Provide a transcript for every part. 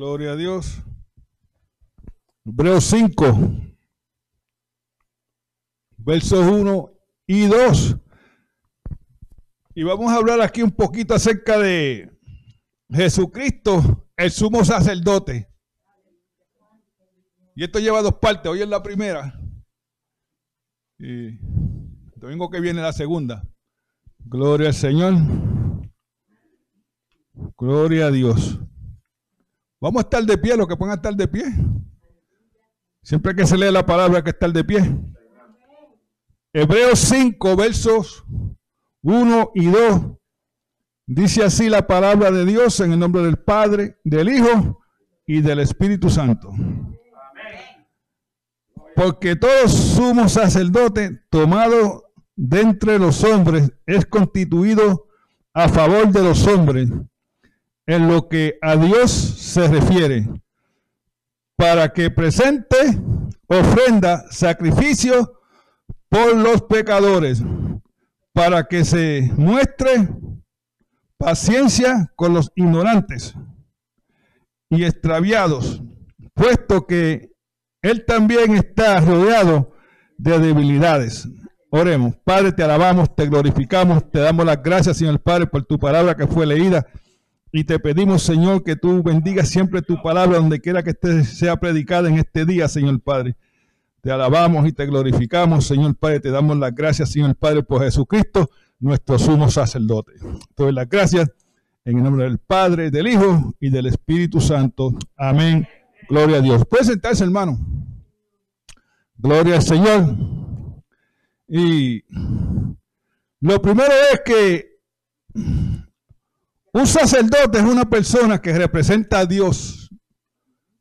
Gloria a Dios. Hebreos 5, versos 1 y 2. Y vamos a hablar aquí un poquito acerca de Jesucristo, el sumo sacerdote. Y esto lleva dos partes. Hoy es la primera. Y domingo que viene la segunda. Gloria al Señor. Gloria a Dios. Vamos a estar de pie, los que puedan estar de pie. Siempre que se lee la palabra que estar de pie. Hebreos 5, versos 1 y 2. Dice así la palabra de Dios en el nombre del Padre, del Hijo y del Espíritu Santo. Porque todo sumo sacerdote tomado de entre los hombres es constituido a favor de los hombres en lo que a Dios se refiere, para que presente ofrenda, sacrificio por los pecadores, para que se muestre paciencia con los ignorantes y extraviados, puesto que Él también está rodeado de debilidades. Oremos, Padre, te alabamos, te glorificamos, te damos las gracias, Señor Padre, por tu palabra que fue leída y te pedimos, Señor, que tú bendigas siempre tu palabra donde quiera que esté, sea predicada en este día, Señor Padre. Te alabamos y te glorificamos, Señor Padre. Te damos las gracias, Señor Padre, por Jesucristo, nuestro sumo sacerdote. Te doy las gracias en el nombre del Padre, del Hijo y del Espíritu Santo. Amén. Gloria a Dios. Puede sentarse, hermano. Gloria al Señor. Y lo primero es que un sacerdote es una persona que representa a Dios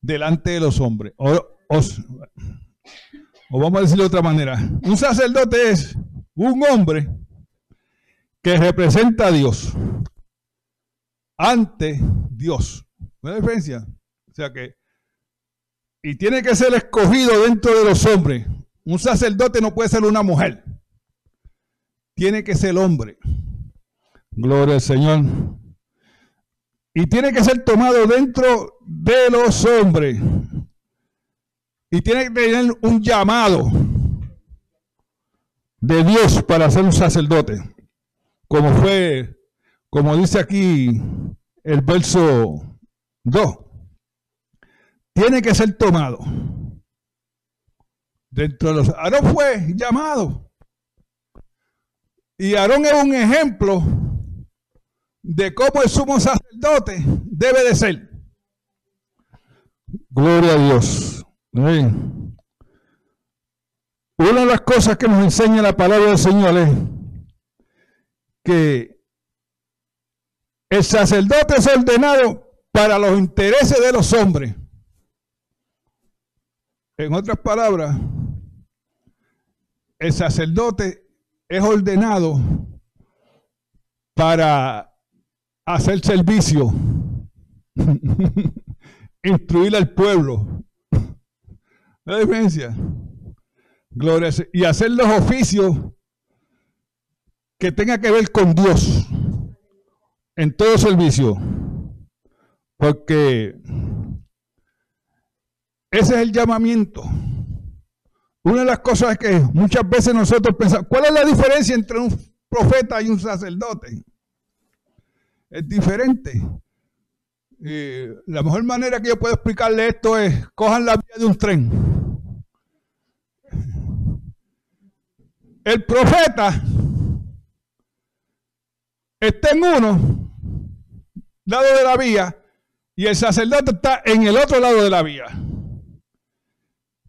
delante de los hombres. O, vamos a decirlo de otra manera. Un sacerdote es un hombre que representa a Dios ante Dios. ¿No hay diferencia? O sea que, y tiene que ser escogido dentro de los hombres. Un sacerdote no puede ser una mujer. Tiene que ser hombre. Gloria al Señor. Y tiene que ser tomado dentro de los hombres. Y tiene que tener un llamado de Dios para ser un sacerdote. Como fue, como dice aquí el verso 2. Tiene que ser tomado. Dentro de los. Aarón fue llamado. Y Aarón es un ejemplo de cómo el sumo sacerdote debe de ser. Gloria a Dios. Una de las cosas que nos enseña la palabra del Señor es que el sacerdote es ordenado para los intereses de los hombres. En otras palabras, el sacerdote es ordenado para hacer servicio, instruir al pueblo. La diferencia. Gloria y hacer los oficios que tenga que ver con Dios en todo servicio. Porque ese es el llamamiento. Una de las cosas que muchas veces nosotros pensamos, ¿cuál es la diferencia entre un profeta y un sacerdote? Es diferente. la mejor manera que yo puedo explicarle esto es, cojan la vía de un tren. El profeta está en uno lado de la vía y el sacerdote está en el otro lado de la vía.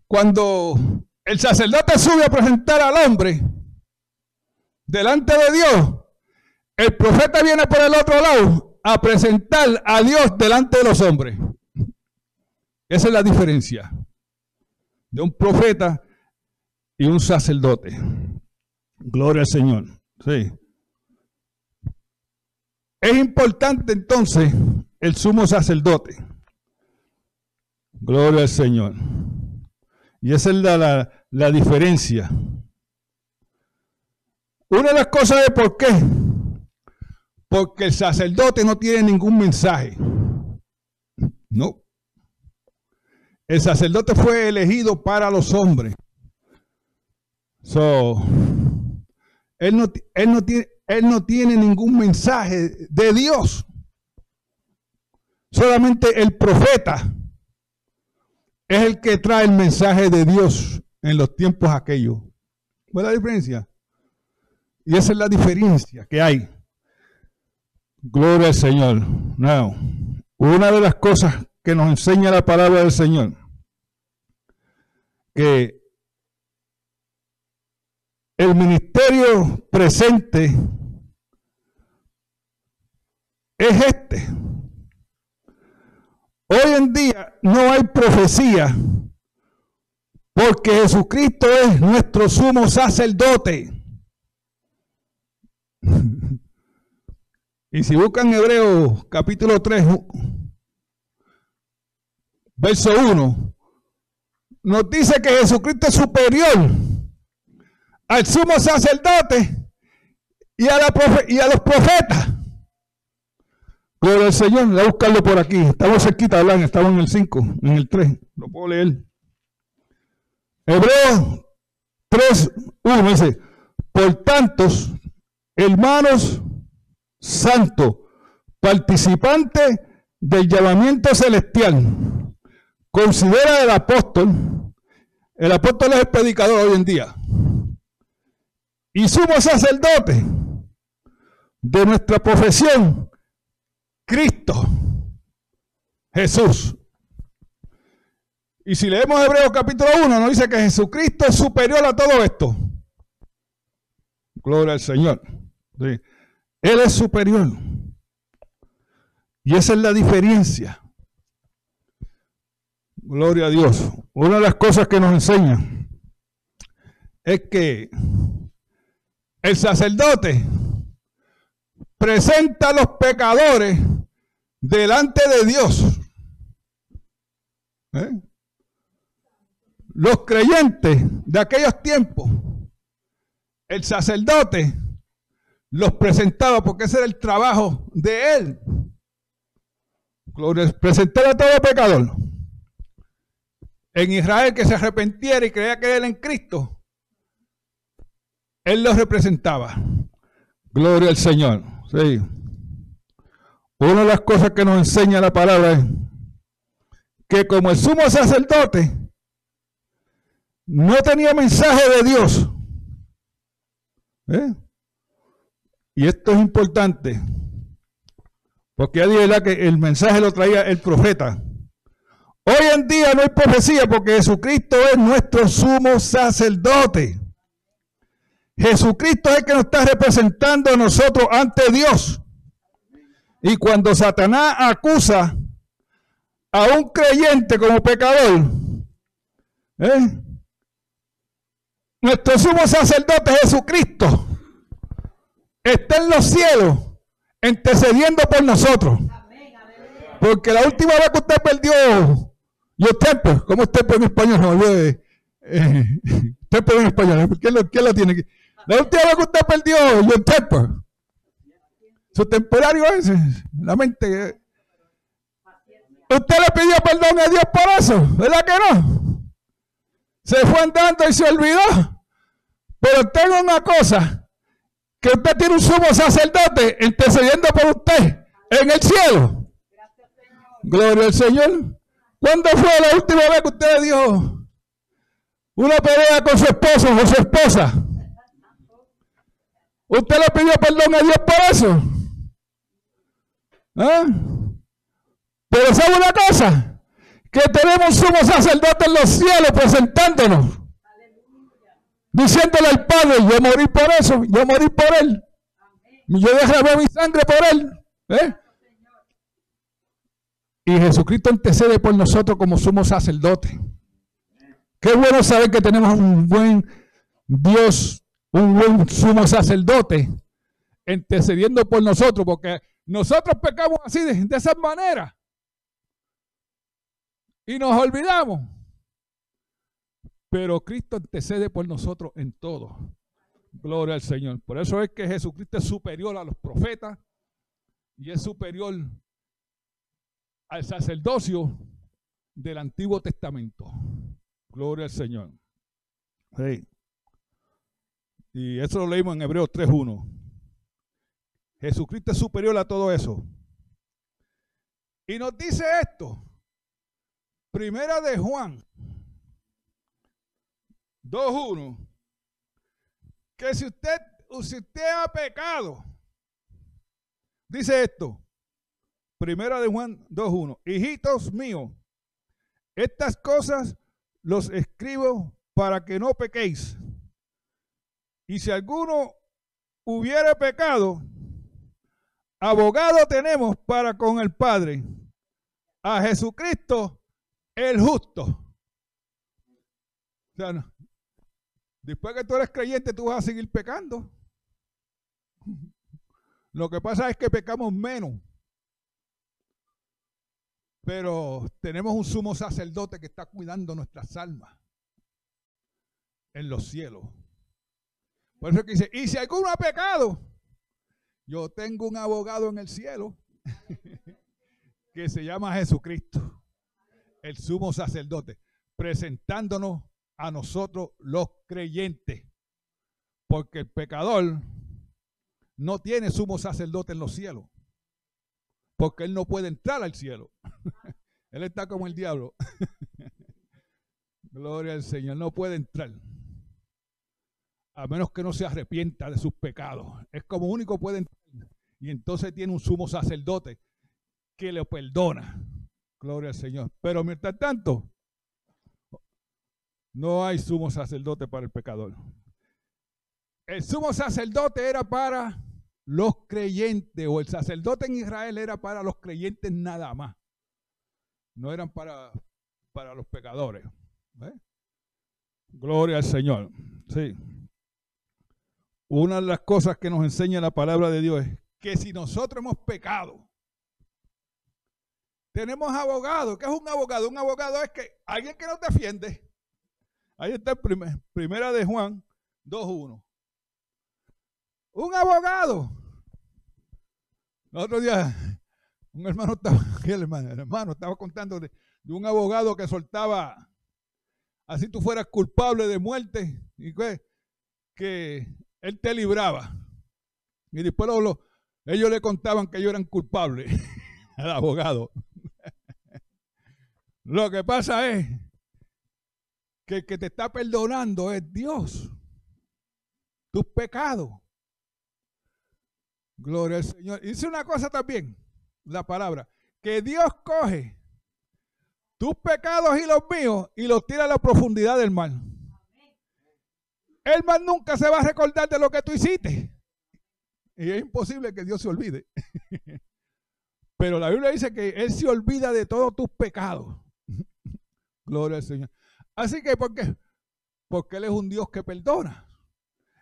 Cuando el sacerdote sube a presentar al hombre delante de Dios, el profeta viene por el otro lado a presentar a Dios delante de los hombres. Esa es la diferencia de un profeta y un sacerdote. Gloria al Señor. Sí. Es importante entonces el sumo sacerdote. Gloria al Señor. Y esa es la, la, diferencia. Una de las cosas de por qué. Porque el sacerdote no tiene ningún mensaje. No. El sacerdote fue elegido para los hombres. So, él no, él no tiene, él no tiene ningún mensaje de Dios. Solamente el profeta es el que trae el mensaje de Dios en los tiempos aquellos. ¿Cuál la diferencia? Y esa es la diferencia que hay. Gloria al Señor. Now, una de las cosas que nos enseña la palabra del Señor, que el ministerio presente es este. Hoy en día no hay profecía porque Jesucristo es nuestro sumo sacerdote. Y si buscan Hebreos capítulo 3, verso 1, nos dice que Jesucristo es superior al sumo sacerdote y a, la y a los profetas. Gloria al Señor, voy a buscarlo por aquí. Estamos cerquita de hablar, estamos en el 5, en el 3. Lo puedo leer. Hebreos 3, 1 dice, por tantos, hermanos santos, participantes del llamamiento celestial, considera el apóstol, el apóstol es el predicador hoy en día, y sumo sacerdote de nuestra profesión, Cristo, Jesús. Y si leemos Hebreos capítulo 1, nos dice que Jesucristo es superior a todo esto. Gloria al Señor. Él es superior. Y esa es la diferencia. Gloria a Dios. Una de las cosas que nos enseña es que el sacerdote presenta a los pecadores delante de Dios. ¿Eh? Los creyentes de aquellos tiempos, el sacerdote los presentaba porque ese era el trabajo de él. Presentar a todo pecador. En Israel que se arrepentiera y creía que era en Cristo, él los representaba. Gloria al Señor. Sí. Una de las cosas que nos enseña la palabra es que como el sumo sacerdote no tenía mensaje de Dios. ¿Eh? Y esto es importante, porque ya dije que el mensaje lo traía el profeta. Hoy en día no hay profecía porque Jesucristo es nuestro sumo sacerdote. Jesucristo es el que nos está representando a nosotros ante Dios. Y cuando Satanás acusa a un creyente como pecador, ¿eh? nuestro sumo sacerdote Jesucristo está en los cielos intercediendo por nosotros. Porque la última vez que usted perdió yo tempo, ¿cómo es tempo en español? No, eh, tempo en español, ¿quién lo, quién lo tiene aquí? La última vez que usted perdió, yo tempo. Su temporario es la mente. Usted le pidió perdón a Dios por eso, ¿verdad que no? Se fue andando y se olvidó. Pero tengo una cosa, que usted tiene un sumo sacerdote intercediendo por usted en el cielo. Gloria al Señor. ¿Cuándo fue la última vez que usted dio una pelea con su esposo o su esposa? ¿Usted le pidió perdón a Dios por eso? ¿Ah? Pero ¿sabe una cosa? Que tenemos sumo sacerdote en los cielos presentándonos. Diciéndole al Padre, yo morí por eso, yo morí por él. Yo ver mi sangre por él. ¿Eh? Y Jesucristo antecede por nosotros como somos sacerdotes. Qué bueno saber que tenemos un buen Dios, un buen sumo sacerdote, intercediendo por nosotros, porque nosotros pecamos así, de, de esa manera. Y nos olvidamos. Pero Cristo intercede por nosotros en todo. Gloria al Señor. Por eso es que Jesucristo es superior a los profetas y es superior al sacerdocio del Antiguo Testamento. Gloria al Señor. Y eso lo leímos en Hebreos 3.1. Jesucristo es superior a todo eso. Y nos dice esto. Primera de Juan 2.1. Que si usted, usted ha pecado, dice esto. Primera de Juan 2.1. Hijitos míos, estas cosas los escribo para que no pequéis. Y si alguno hubiere pecado, abogado tenemos para con el Padre, a Jesucristo el justo. O sea, después que tú eres creyente, tú vas a seguir pecando. Lo que pasa es que pecamos menos. Pero tenemos un sumo sacerdote que está cuidando nuestras almas en los cielos. Por eso que dice, y si alguno ha pecado, yo tengo un abogado en el cielo que se llama Jesucristo, el sumo sacerdote, presentándonos a nosotros los creyentes. Porque el pecador no tiene sumo sacerdote en los cielos porque él no puede entrar al cielo. él está como el diablo. Gloria al Señor, no puede entrar. A menos que no se arrepienta de sus pecados. Es como único puede entrar. Y entonces tiene un sumo sacerdote que le perdona. Gloria al Señor. Pero mientras tanto, no hay sumo sacerdote para el pecador. El sumo sacerdote era para los creyentes o el sacerdote en Israel era para los creyentes nada más. No eran para, para los pecadores. Gloria al Señor. Sí. Una de las cosas que nos enseña la palabra de Dios es que si nosotros hemos pecado, tenemos abogado. ¿Qué es un abogado? Un abogado es que alguien que nos defiende. Ahí está el primera de Juan 2.1. Un abogado. El otro día, un hermano estaba, el hermano, estaba contando de, un abogado que soltaba, así tú fueras culpable de muerte, y que, que él te libraba. Y después ellos le contaban que ellos eran culpables al abogado. Lo que pasa es que el que te está perdonando es Dios. Tus pecados. Gloria al Señor. Dice una cosa también, la palabra, que Dios coge tus pecados y los míos y los tira a la profundidad del mar. El mar nunca se va a recordar de lo que tú hiciste. Y es imposible que Dios se olvide. Pero la Biblia dice que Él se olvida de todos tus pecados. Gloria al Señor. Así que, ¿por qué? Porque Él es un Dios que perdona.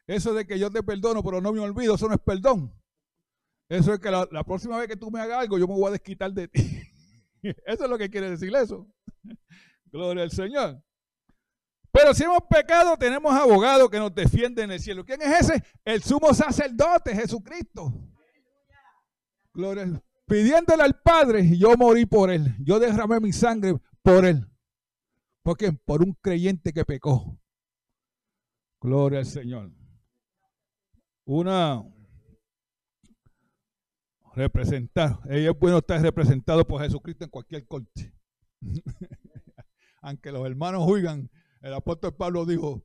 Eso de que yo te perdono, pero no me olvido, eso no es perdón. Eso es que la, próxima vez que tú me hagas algo, yo me voy a desquitar de ti. eso es lo que quiere decir eso. Gloria al Señor. Pero si hemos pecado, tenemos abogado que nos defiende en el cielo. ¿Quién es ese? El sumo sacerdote, Jesucristo. Gloria. Pidiéndole al Padre, yo morí por él. Yo derramé mi sangre por él. ¿Por qué? Por un creyente que pecó. Gloria al Señor. Una representar. Ella es bueno estar representado por Jesucristo en cualquier corte. Aunque los hermanos oigan, el apóstol Pablo dijo,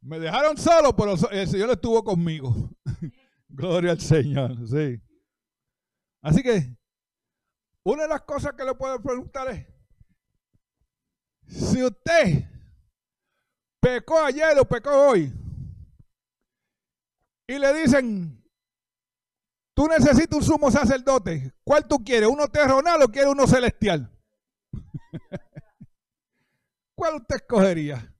me dejaron solo, pero el Señor estuvo conmigo. Gloria al Señor, sí. Así que, una de las cosas que le puedo preguntar es, si usted pecó ayer o pecó hoy, y le dicen, tú necesitas un sumo sacerdote, ¿cuál tú quieres? ¿Uno terrenal o quieres uno celestial? ¿Cuál usted escogería?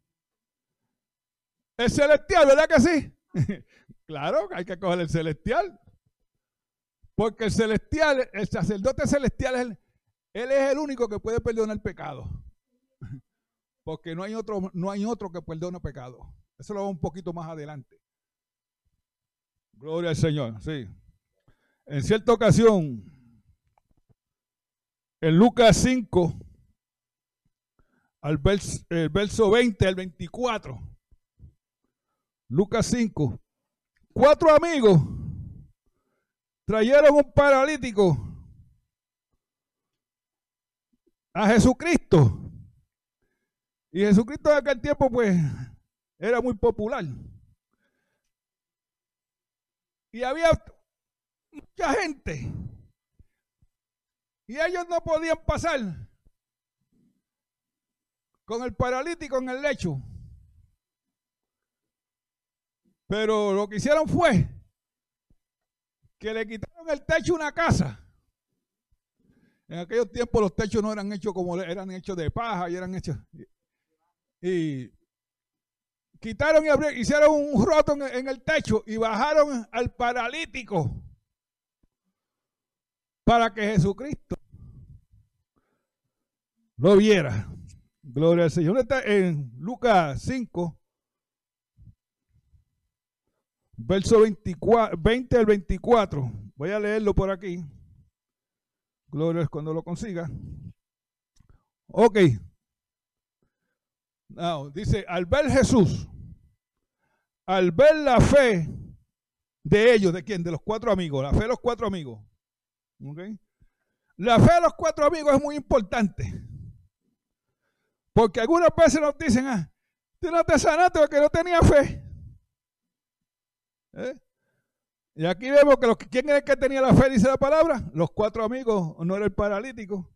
El celestial, ¿verdad que sí? claro, hay que coger el celestial. Porque el celestial, el sacerdote celestial, él, él es el único que puede perdonar el pecado. Porque no hay otro, no hay otro que perdone pecado. Eso lo vamos un poquito más adelante. Gloria al Señor, sí. En cierta ocasión, en Lucas 5, al verso, el verso 20 al 24, Lucas 5, cuatro amigos trajeron un paralítico a Jesucristo. Y Jesucristo en aquel tiempo pues era muy popular. Y había mucha gente. Y ellos no podían pasar con el paralítico en el lecho. Pero lo que hicieron fue que le quitaron el techo una casa. En aquellos tiempos los techos no eran hechos como eran hechos de paja y eran hechos. Y quitaron y hicieron un roto en el techo y bajaron al paralítico para que Jesucristo lo viera. Gloria al Señor. Está en Lucas 5, verso 24, 20 al 24. Voy a leerlo por aquí. Gloria cuando lo consiga. Ok. Now, dice, al ver Jesús, al ver la fe de ellos, ¿de quién? De los cuatro amigos, la fe de los cuatro amigos. Okay. La fe de los cuatro amigos es muy importante. Porque algunas veces nos dicen, ah, tú no te sanaste porque no tenía fe. ¿Eh? Y aquí vemos que los, ¿quién era el que tenía la fe, dice la palabra? Los cuatro amigos, no era el paralítico.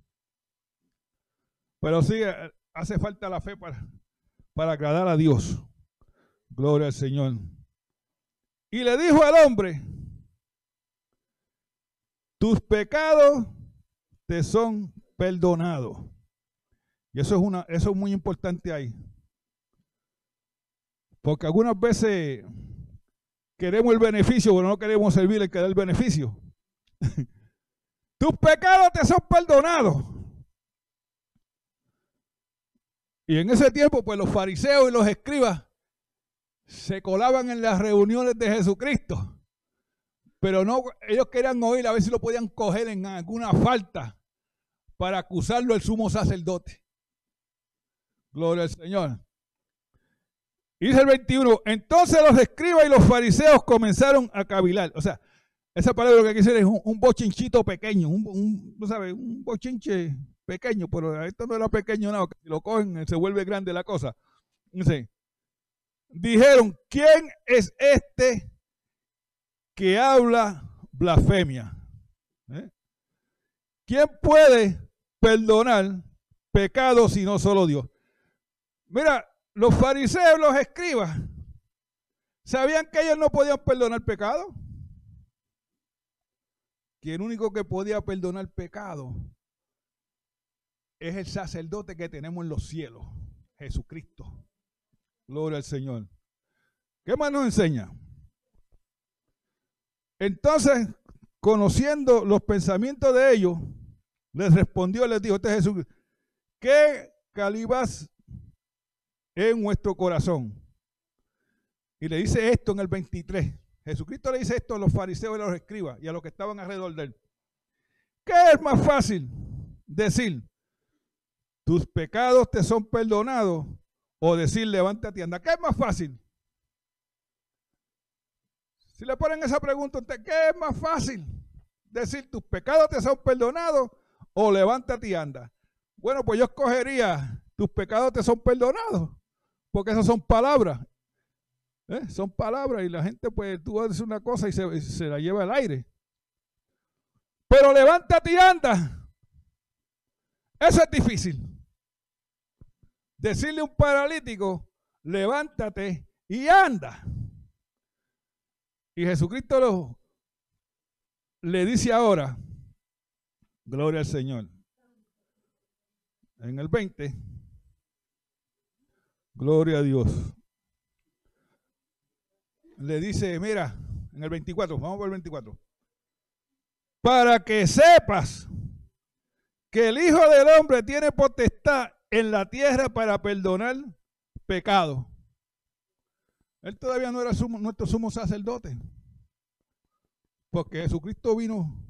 Pero sí, eh, hace falta la fe para, para agradar a Dios. Gloria al Señor. Y le dijo al hombre, tus pecados te son perdonados. Y eso es, una, eso es muy importante ahí. Porque algunas veces queremos el beneficio, pero no queremos servir que da el beneficio. Tus pecados te son perdonados. Y en ese tiempo, pues los fariseos y los escribas se colaban en las reuniones de Jesucristo. Pero no, ellos querían oír a ver si lo podían coger en alguna falta para acusarlo el sumo sacerdote. Gloria al Señor. Dice el 21, entonces los escribas y los fariseos comenzaron a cavilar. O sea, esa palabra lo que decir es un, bochinchito pequeño, un, un, sabes, un bochinche pequeño, pero esto no era pequeño nada, si lo cogen se vuelve grande la cosa. dijeron, ¿quién es este que habla blasfemia? ¿Eh? ¿Quién puede perdonar pecados si no solo Dios? Mira, los fariseos, los escribas, ¿sabían que ellos no podían perdonar pecado? Que el único que podía perdonar pecado es el sacerdote que tenemos en los cielos, Jesucristo. Gloria al Señor. ¿Qué más nos enseña? Entonces, conociendo los pensamientos de ellos, les respondió, les dijo, este Jesús, ¿qué calibas en nuestro corazón? Y le dice esto en el 23. Jesucristo le dice esto a los fariseos y a los escribas y a los que estaban alrededor de él. ¿Qué es más fácil decir? Tus pecados te son perdonados, o decir levántate y anda. ¿Qué es más fácil? Si le ponen esa pregunta, ¿qué es más fácil? Decir tus pecados te son perdonados o levántate y anda. Bueno, pues yo escogería tus pecados te son perdonados, porque esas son palabras. ¿eh? Son palabras y la gente, pues tú haces una cosa y se, se la lleva al aire. Pero levántate y anda. Eso es difícil. Decirle a un paralítico, levántate y anda. Y Jesucristo lo, le dice ahora, gloria al Señor. En el 20, gloria a Dios. Le dice, mira, en el 24, vamos por el 24. Para que sepas que el Hijo del Hombre tiene potestad en la tierra para perdonar pecado. Él todavía no era nuestro sumo sacerdote. Porque Jesucristo vino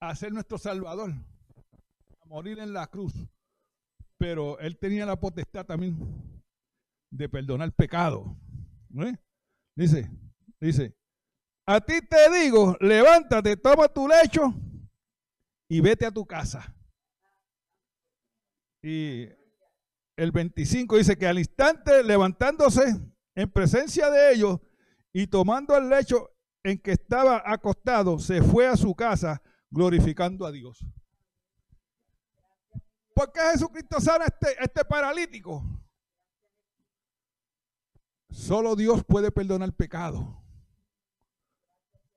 a ser nuestro Salvador, a morir en la cruz. Pero él tenía la potestad también de perdonar pecado. Dice, dice, a ti te digo, levántate, toma tu lecho y vete a tu casa. Y el 25 dice que al instante levantándose en presencia de ellos y tomando el lecho en que estaba acostado, se fue a su casa glorificando a Dios. ¿Por qué Jesucristo sana a este, este paralítico? Solo Dios puede perdonar pecado.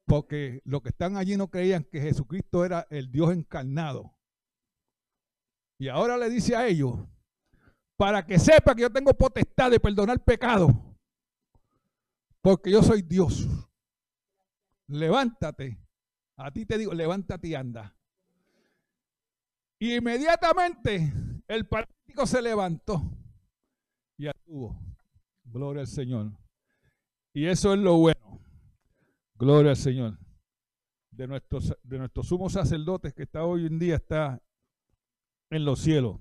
Porque los que están allí no creían que Jesucristo era el Dios encarnado. Y ahora le dice a ellos, para que sepa que yo tengo potestad de perdonar pecado, porque yo soy Dios. Levántate. A ti te digo, levántate y anda. Y inmediatamente el paralítico se levantó y actuó. Gloria al Señor. Y eso es lo bueno. Gloria al Señor. De nuestros, de nuestros sumos sacerdotes que está hoy en día está en los cielos.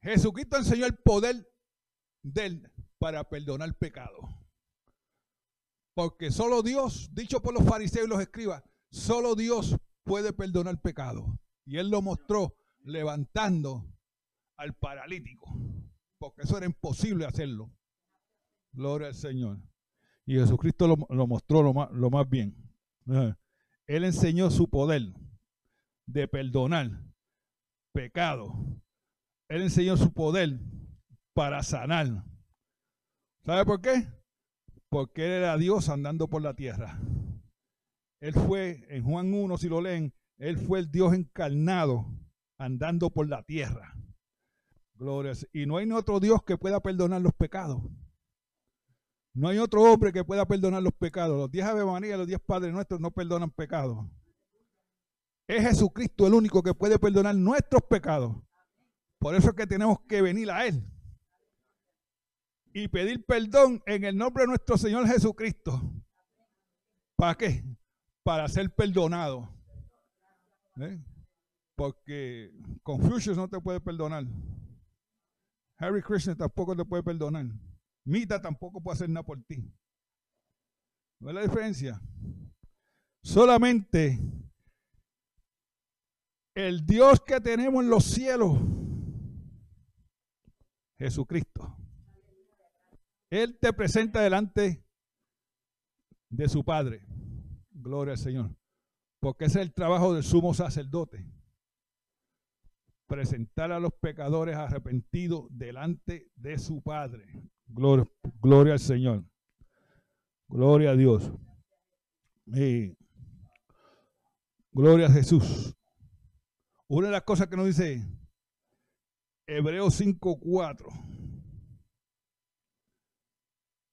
Jesucristo enseñó el poder de él para perdonar pecado. Porque solo Dios, dicho por los fariseos y los escribas, solo Dios puede perdonar pecado. Y él lo mostró levantando al paralítico. Porque eso era imposible hacerlo. Gloria al Señor. Y Jesucristo lo, mostró lo más, lo más bien. Él enseñó su poder de perdonar pecado. Él enseñó su poder para sanar. ¿Sabe por qué? Porque Él era Dios andando por la tierra. Él fue, en Juan 1, si lo leen, Él fue el Dios encarnado andando por la tierra. Glorias. Y no hay otro Dios que pueda perdonar los pecados. No hay otro hombre que pueda perdonar los pecados. Los diez Ave María, los diez Padres Nuestros no perdonan pecados. Es Jesucristo el único que puede perdonar nuestros pecados. Por eso es que tenemos que venir a Él y pedir perdón en el nombre de nuestro Señor Jesucristo. ¿Para qué? Para ser perdonado. ¿Eh? Porque Confucius no te puede perdonar. Harry Krishna tampoco te puede perdonar. Mita tampoco puede hacer nada por ti. ¿No es la diferencia? Solamente el Dios que tenemos en los cielos Jesucristo. Él te presenta delante de su Padre. Gloria al Señor. Porque ese es el trabajo del sumo sacerdote. Presentar a los pecadores arrepentidos delante de su Padre. Gloria, gloria al Señor. Gloria a Dios. Gloria a Jesús. Una de las cosas que nos dice Hebreos 5.4.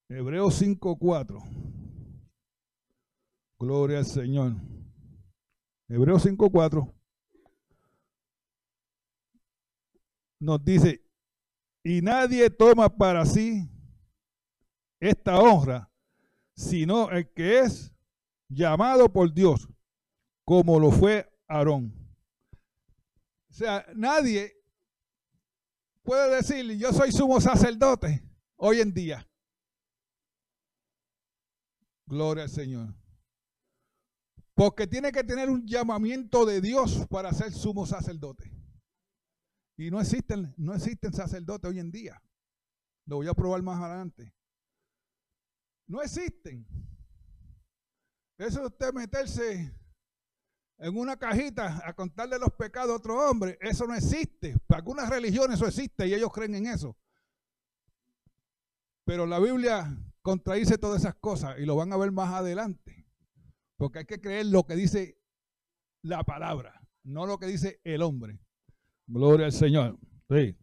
Hebreos 5.4. Gloria al Señor. Hebreos 5.4 nos dice, y nadie toma para sí esta honra, sino el que es llamado por Dios, como lo fue Aarón. O sea, nadie puede decir, yo soy sumo sacerdote hoy en día. Gloria al Señor. Porque tiene que tener un llamamiento de Dios para ser sumo sacerdote. Y no existen, no existen sacerdotes hoy en día. Lo voy a probar más adelante. No existen. Eso de usted meterse en una cajita a contarle los pecados a otro hombre, eso no existe. Para algunas religiones eso existe y ellos creen en eso. Pero la Biblia contradice todas esas cosas y lo van a ver más adelante. Porque hay que creer lo que dice la palabra, no lo que dice el hombre. Gloria al Señor. Sí.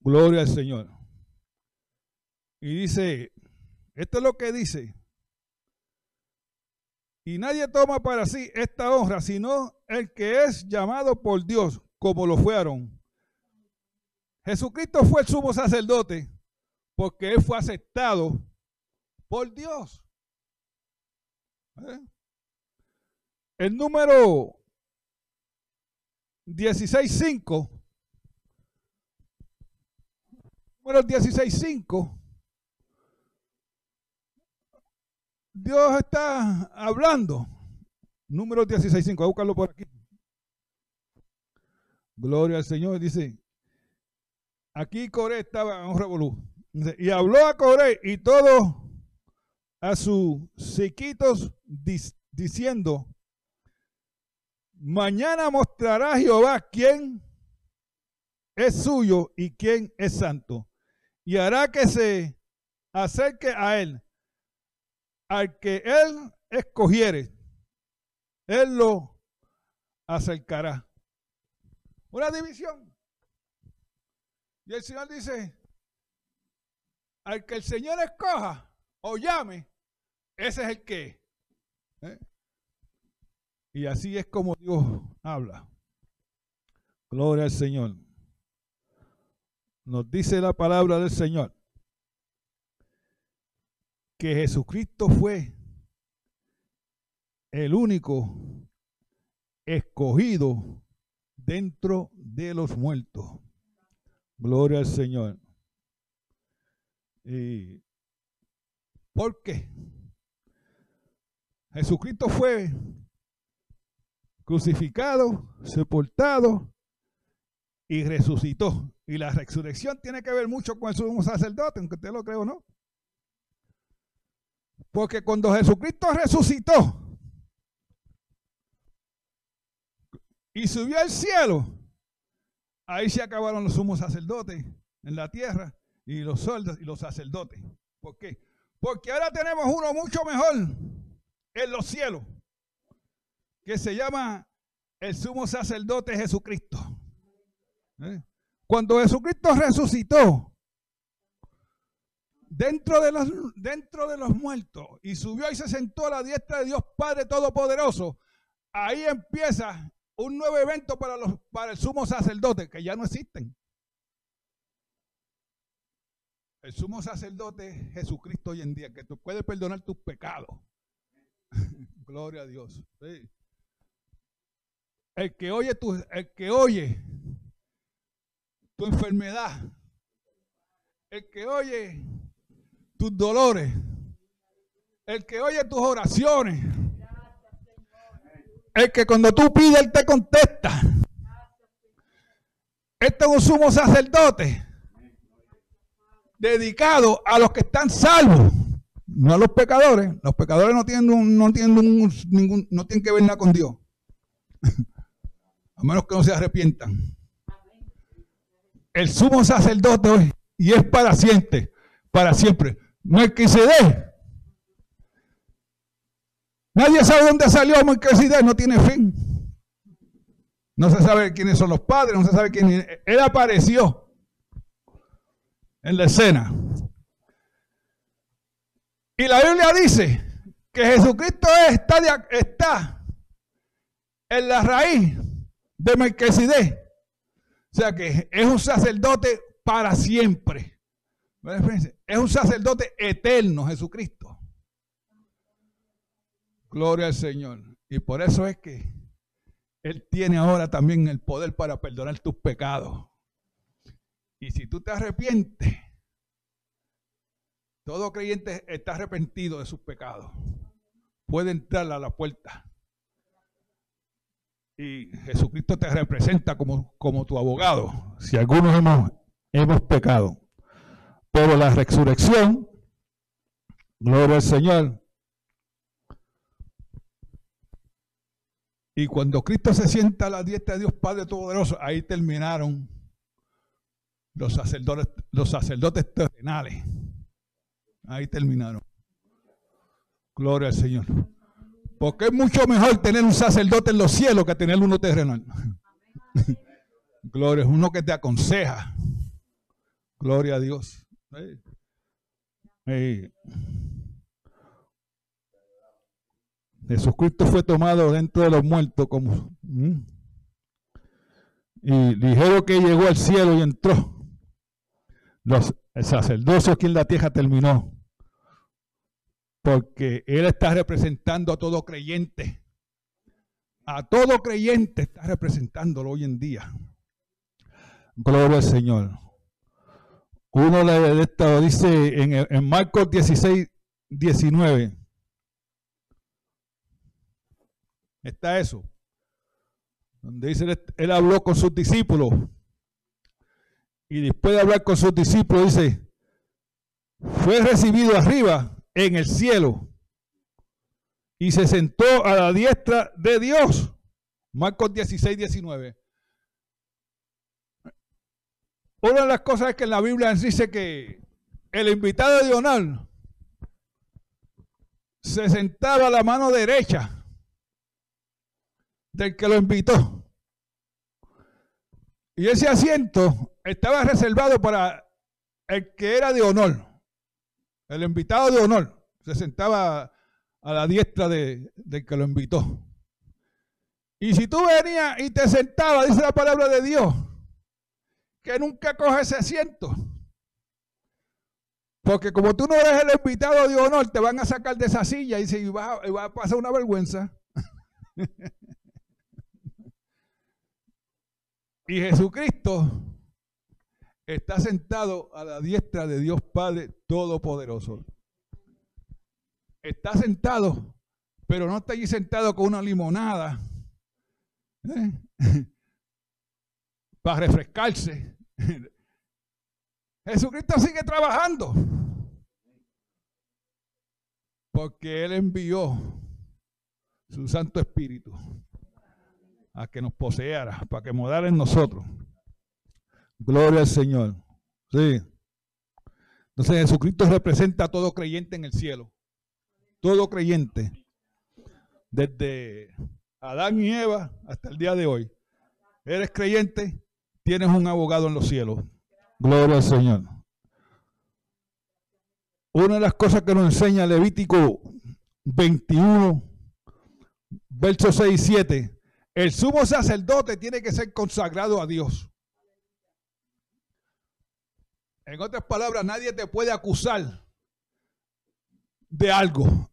Gloria al Señor. Y dice, esto es lo que dice. Y nadie toma para sí esta honra, sino el que es llamado por Dios, como lo fueron. Jesucristo fue el sumo sacerdote porque él fue aceptado por Dios. ¿Eh? El número 16.5, número 16.5, Dios está hablando. Número 16.5, voy a buscarlo por aquí. Gloria al Señor, dice, aquí Coré estaba en un revolú. Y habló a Coré y todo a sus sequitos diciendo, Mañana mostrará Jehová quién es suyo y quién es santo. Y hará que se acerque a él. Al que él escogiere, él lo acercará. Una división. Y el Señor dice, al que el Señor escoja o llame, ese es el que. ¿Eh? Y así es como Dios habla. Gloria al Señor. Nos dice la palabra del Señor que Jesucristo fue el único escogido dentro de los muertos. Gloria al Señor. ¿Y por qué? Jesucristo fue crucificado, sepultado y resucitó. Y la resurrección tiene que ver mucho con el sumo sacerdote, aunque usted lo crea o no. Porque cuando Jesucristo resucitó y subió al cielo, ahí se acabaron los sumos sacerdotes en la tierra y los soldados y los sacerdotes. ¿Por qué? Porque ahora tenemos uno mucho mejor en los cielos que se llama el sumo sacerdote Jesucristo. ¿Eh? Cuando Jesucristo resucitó dentro de, los, dentro de los muertos y subió y se sentó a la diestra de Dios Padre Todopoderoso, ahí empieza un nuevo evento para, los, para el sumo sacerdote, que ya no existen. El sumo sacerdote es Jesucristo hoy en día, que tú puedes perdonar tus pecados. Gloria a Dios. El que oye tu, el que oye tu enfermedad, el que oye tus dolores, el que oye tus oraciones, el que cuando tú pides, Él te contesta. Este es un sumo sacerdote dedicado a los que están salvos, no a los pecadores. Los pecadores no tienen, no tienen ningún, no tienen que ver nada con Dios, a menos que no se arrepientan. El sumo sacerdote hoy, y es para siempre, para siempre. Dé. Nadie sabe dónde salió Melquisedec, no tiene fin. No se sabe quiénes son los padres, no se sabe quién. Él apareció en la escena. Y la Biblia dice que Jesucristo está, está en la raíz de Melquisedec. O sea que es un sacerdote para siempre. Es un sacerdote eterno, Jesucristo. Gloria al Señor. Y por eso es que Él tiene ahora también el poder para perdonar tus pecados. Y si tú te arrepientes, todo creyente está arrepentido de sus pecados. Puede entrar a la puerta. Y Jesucristo te representa como, como tu abogado. Si algunos hemos, hemos pecado. Pero la resurrección, gloria al Señor. Y cuando Cristo se sienta a la diestra de Dios Padre Todopoderoso, ahí terminaron los sacerdotes, los sacerdotes terrenales. Ahí terminaron. Gloria al Señor. Porque es mucho mejor tener un sacerdote en los cielos que tener uno terrenal. Gloria, es uno que te aconseja. Gloria a Dios. Jesucristo fue tomado dentro de los muertos como... Y dijeron que llegó al cielo y entró. Los, el sacerdocio aquí en la tierra terminó. Porque Él está representando a todo creyente. A todo creyente está representándolo hoy en día. Gloria al Señor. Uno de esto dice en, en Marcos 16, 19. Está eso. Donde dice, él habló con sus discípulos. Y después de hablar con sus discípulos, dice, fue recibido arriba en el cielo y se sentó a la diestra de Dios. Marcos 16, 19. Una de las cosas es que en la Biblia dice que el invitado de honor se sentaba a la mano derecha del que lo invitó. Y ese asiento estaba reservado para el que era de honor. El invitado de honor se sentaba a la diestra de, del que lo invitó. Y si tú venías y te sentabas, dice la palabra de Dios, que nunca coge ese asiento. Porque como tú no eres el invitado de honor, te van a sacar de esa silla y, se, va, va a pasar una vergüenza. y Jesucristo está sentado a la diestra de Dios Padre Todopoderoso. Está sentado, pero no está allí sentado con una limonada. ¿eh? para refrescarse. Jesucristo sigue trabajando. Porque Él envió su Santo Espíritu a que nos poseara, para que morara en nosotros. Gloria al Señor. Sí. Entonces Jesucristo representa a todo creyente en el cielo. Todo creyente. Desde Adán y Eva hasta el día de hoy. ¿Eres creyente? Tienes un abogado en los cielos. Gloria al Señor. Una de las cosas que nos enseña Levítico 21, versos 6 y 7, el sumo sacerdote tiene que ser consagrado a Dios. En otras palabras, nadie te puede acusar de algo.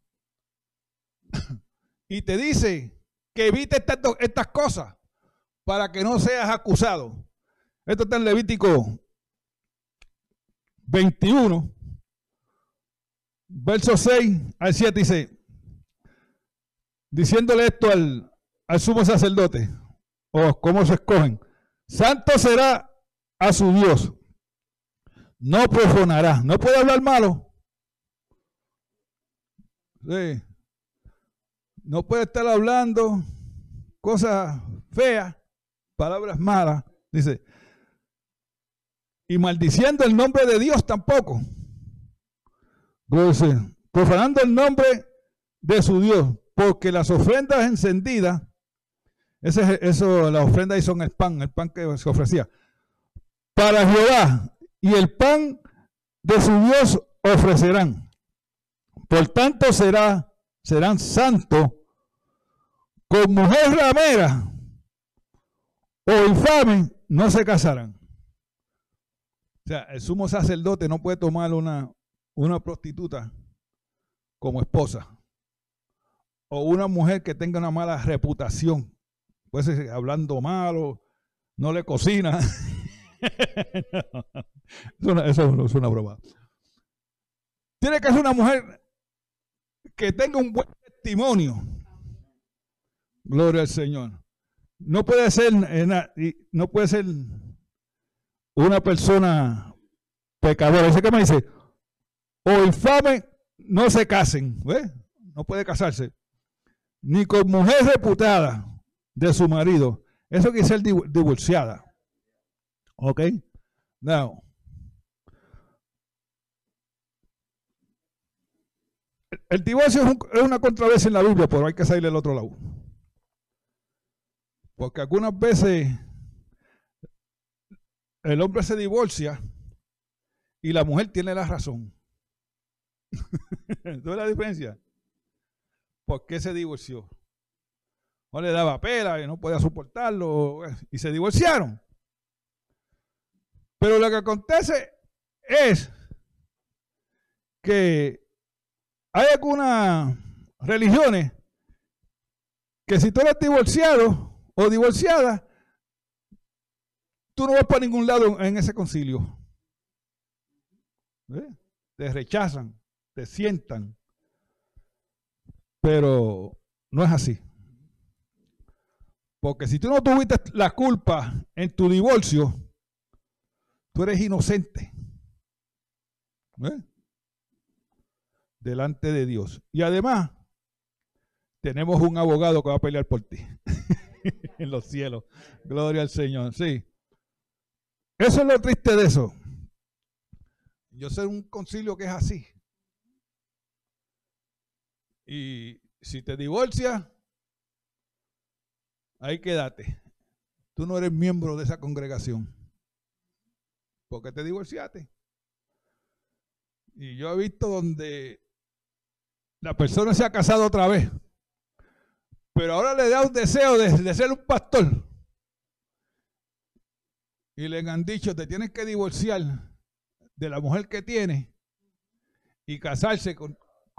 Y te dice que evite estas cosas para que no seas acusado. Esto está en Levítico 21, verso 6 al 7 dice, diciéndole esto al, al sumo sacerdote, o cómo se escogen, santo será a su Dios. No profanará. No puede hablar malo. Sí. No puede estar hablando cosas feas, palabras malas. Dice. Y maldiciendo el nombre de Dios tampoco. Profanando el nombre de su Dios, porque las ofrendas encendidas, ese, eso, las ofrendas son el pan, el pan que se ofrecía, para Jehová, y el pan de su Dios ofrecerán. Por tanto será, serán santos con mujer ramera o infame no se casarán. O sea, el sumo sacerdote no puede tomar una, una prostituta como esposa. O una mujer que tenga una mala reputación. Puede ser hablando malo, no le cocina. eso, es una broma. Tiene que ser una mujer que tenga un buen testimonio. Gloria al Señor. No puede ser, no puede ser una persona pecadora. Ese que me dice, o infame, no se casen. No puede casarse. Ni con mujer reputada de su marido. Eso quiere ser divorciada. ¿Ok? Now. El divorcio es, una controversia en la Biblia, pero hay que salir al otro lado. Porque algunas veces el hombre se divorcia y la mujer tiene la razón. ¿Tú ves la diferencia? ¿Por qué se divorció? No le daba pela y no podía soportarlo y se divorciaron. Pero lo que acontece es que hay algunas religiones que si tú eres divorciado o divorciada, tú no vas para ningún lado en ese concilio. Te rechazan, te sientan. Pero no es así. Porque si tú no tuviste la culpa en tu divorcio, tú eres inocente. Delante de Dios. Y además, tenemos un abogado que va a pelear por ti. en los cielos. Gloria al Señor. Sí. Eso es lo triste de eso. Yo sé un concilio que es así. Y si te divorcias, ahí quédate. Tú no eres miembro de esa congregación. Porque te divorciaste. Y yo he visto donde la persona se ha casado otra vez. Pero ahora le da un deseo de, de ser un pastor y le han dicho, te tienes que divorciar de la mujer que tienes y casarse con,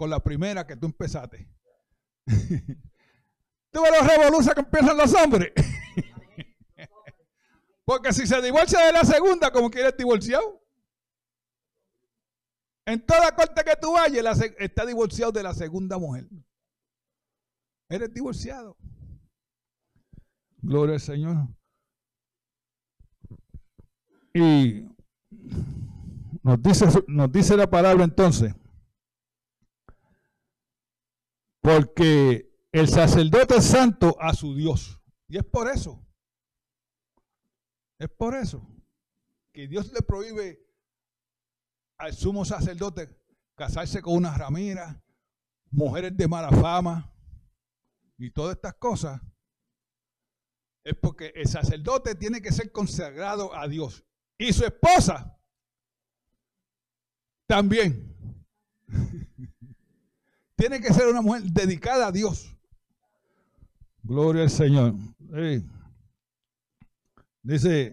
la primera que tú empezaste. tú ves los revoluciones que empiezan los hombres. Porque si se divorcia de la segunda, como quieres divorciado. En toda corte que tú vayas, está divorciado de la segunda mujer. Eres divorciado. Gloria al Señor. Y nos dice, nos dice la palabra entonces, porque el sacerdote es santo a su Dios. Y es por eso, es por eso que Dios le prohíbe al sumo sacerdote casarse con una ramira, mujeres de mala fama y todas estas cosas. Es porque el sacerdote tiene que ser consagrado a Dios. Y su esposa también. Tiene que ser una mujer dedicada a Dios. Gloria al Señor. Dice,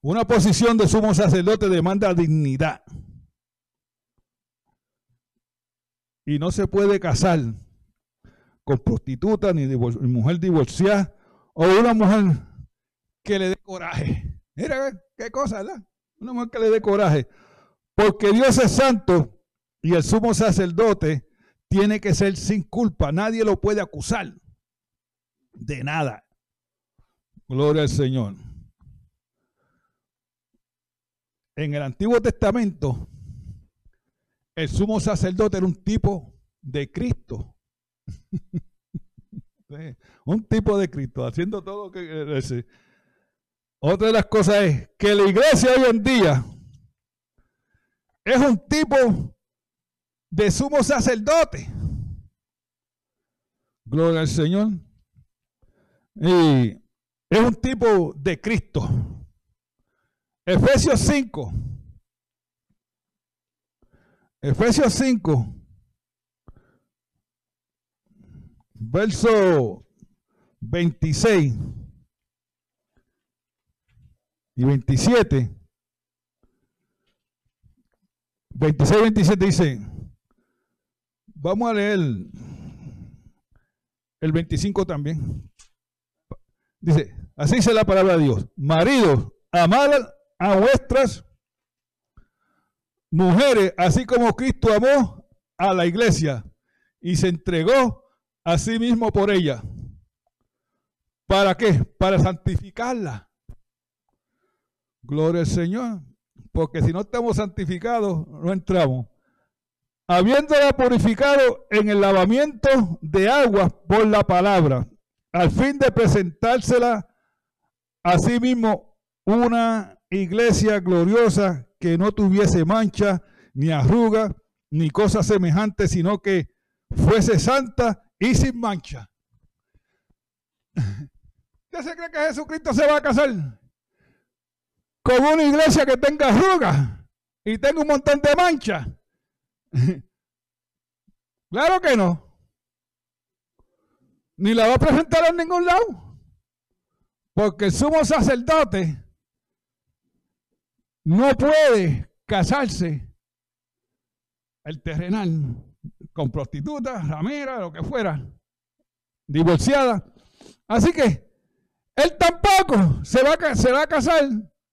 una posición de sumo sacerdote demanda dignidad. Y no se puede casar con prostituta ni mujer divorciada o una mujer que le dé coraje. Mira qué cosa, ¿verdad? Una mujer que le dé coraje. Porque Dios es santo y el sumo sacerdote tiene que ser sin culpa. Nadie lo puede acusar de nada. Gloria al Señor. en el Antiguo Testamento, el sumo sacerdote era un tipo de Cristo. un tipo de Cristo, haciendo todo lo que... Otra de las cosas es que la iglesia hoy en día es un tipo de sumo sacerdote. Gloria al Señor. Y es un tipo de Cristo. Efesios 5. Efesios 5. Verso 26 y 27. 26 y 27 dice, vamos a leer el 25 también. Dice, así dice la palabra de Dios. Maridos, amad a vuestras mujeres, así como Cristo amó a la iglesia y se entregó a sí mismo por ella. ¿Para qué? Para santificarla. Gloria al Señor. Porque si no estamos santificados, no entramos habiéndola purificado en el lavamiento de aguas por la palabra, al fin de presentársela a sí mismo una iglesia gloriosa que no tuviese mancha, ni arruga, ni cosa semejante, sino que fuese santa y sin mancha. ¿Usted se cree que Jesucristo se va a casar con una iglesia que tenga arruga y tenga un montón de mancha? claro que no. Ni la va a presentar en ningún lado. Porque el sumo sacerdote no puede casarse el terrenal con prostituta, ramera, lo que fuera, divorciada. Así que él tampoco se va a casar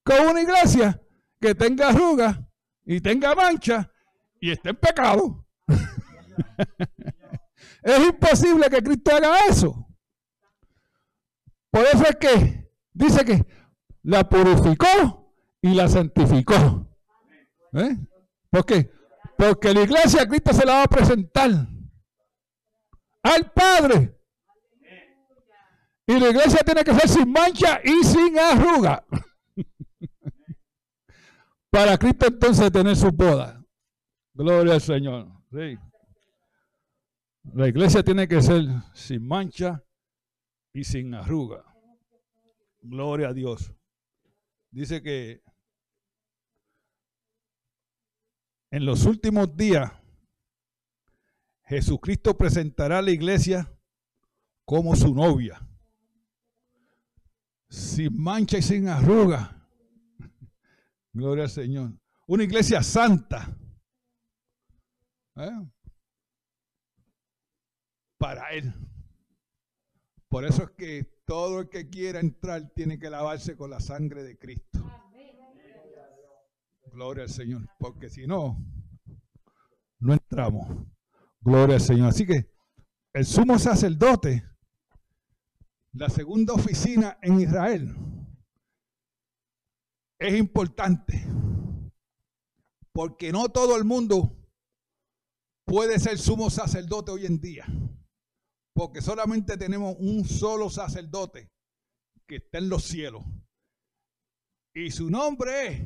con una iglesia que tenga arrugas y tenga mancha y esté en pecado. es imposible que Cristo haga eso. Por eso es que dice que la purificó y la santificó. ¿Eh? ¿Por qué? Porque la iglesia Cristo se la va a presentar al Padre. Y la iglesia tiene que ser sin mancha y sin arruga. Para Cristo entonces tener su boda. Gloria al Señor. La iglesia tiene que ser sin mancha y sin arruga. Gloria a Dios. Dice que en los últimos días Jesucristo presentará a la iglesia como su novia. Sin mancha y sin arruga. Gloria al Señor. Una iglesia santa ¿Eh? Para Él. Por eso es que todo el que quiera entrar tiene que lavarse con la sangre de Cristo. Gloria al Señor. Porque si no, no entramos. Gloria al Señor. Así que el sumo sacerdote, la segunda oficina en Israel, es importante. Porque no todo el mundo puede ser sumo sacerdote hoy en día. Porque solamente tenemos un solo sacerdote que está en los cielos. Y su nombre es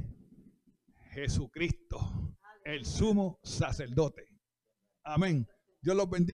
Jesucristo, el sumo sacerdote. Amén. Dios los bendiga.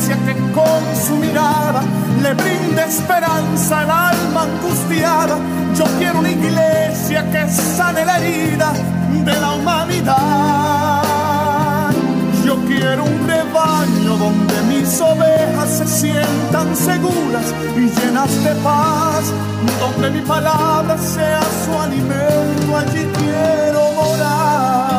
Iglesia que con su mirada le brinde esperanza al alma angustiada. Yo quiero una iglesia que sane la herida de la humanidad. Yo quiero un rebaño donde mis ovejas se sientan seguras y llenas de paz, donde mi palabra sea su alimento, allí quiero morar.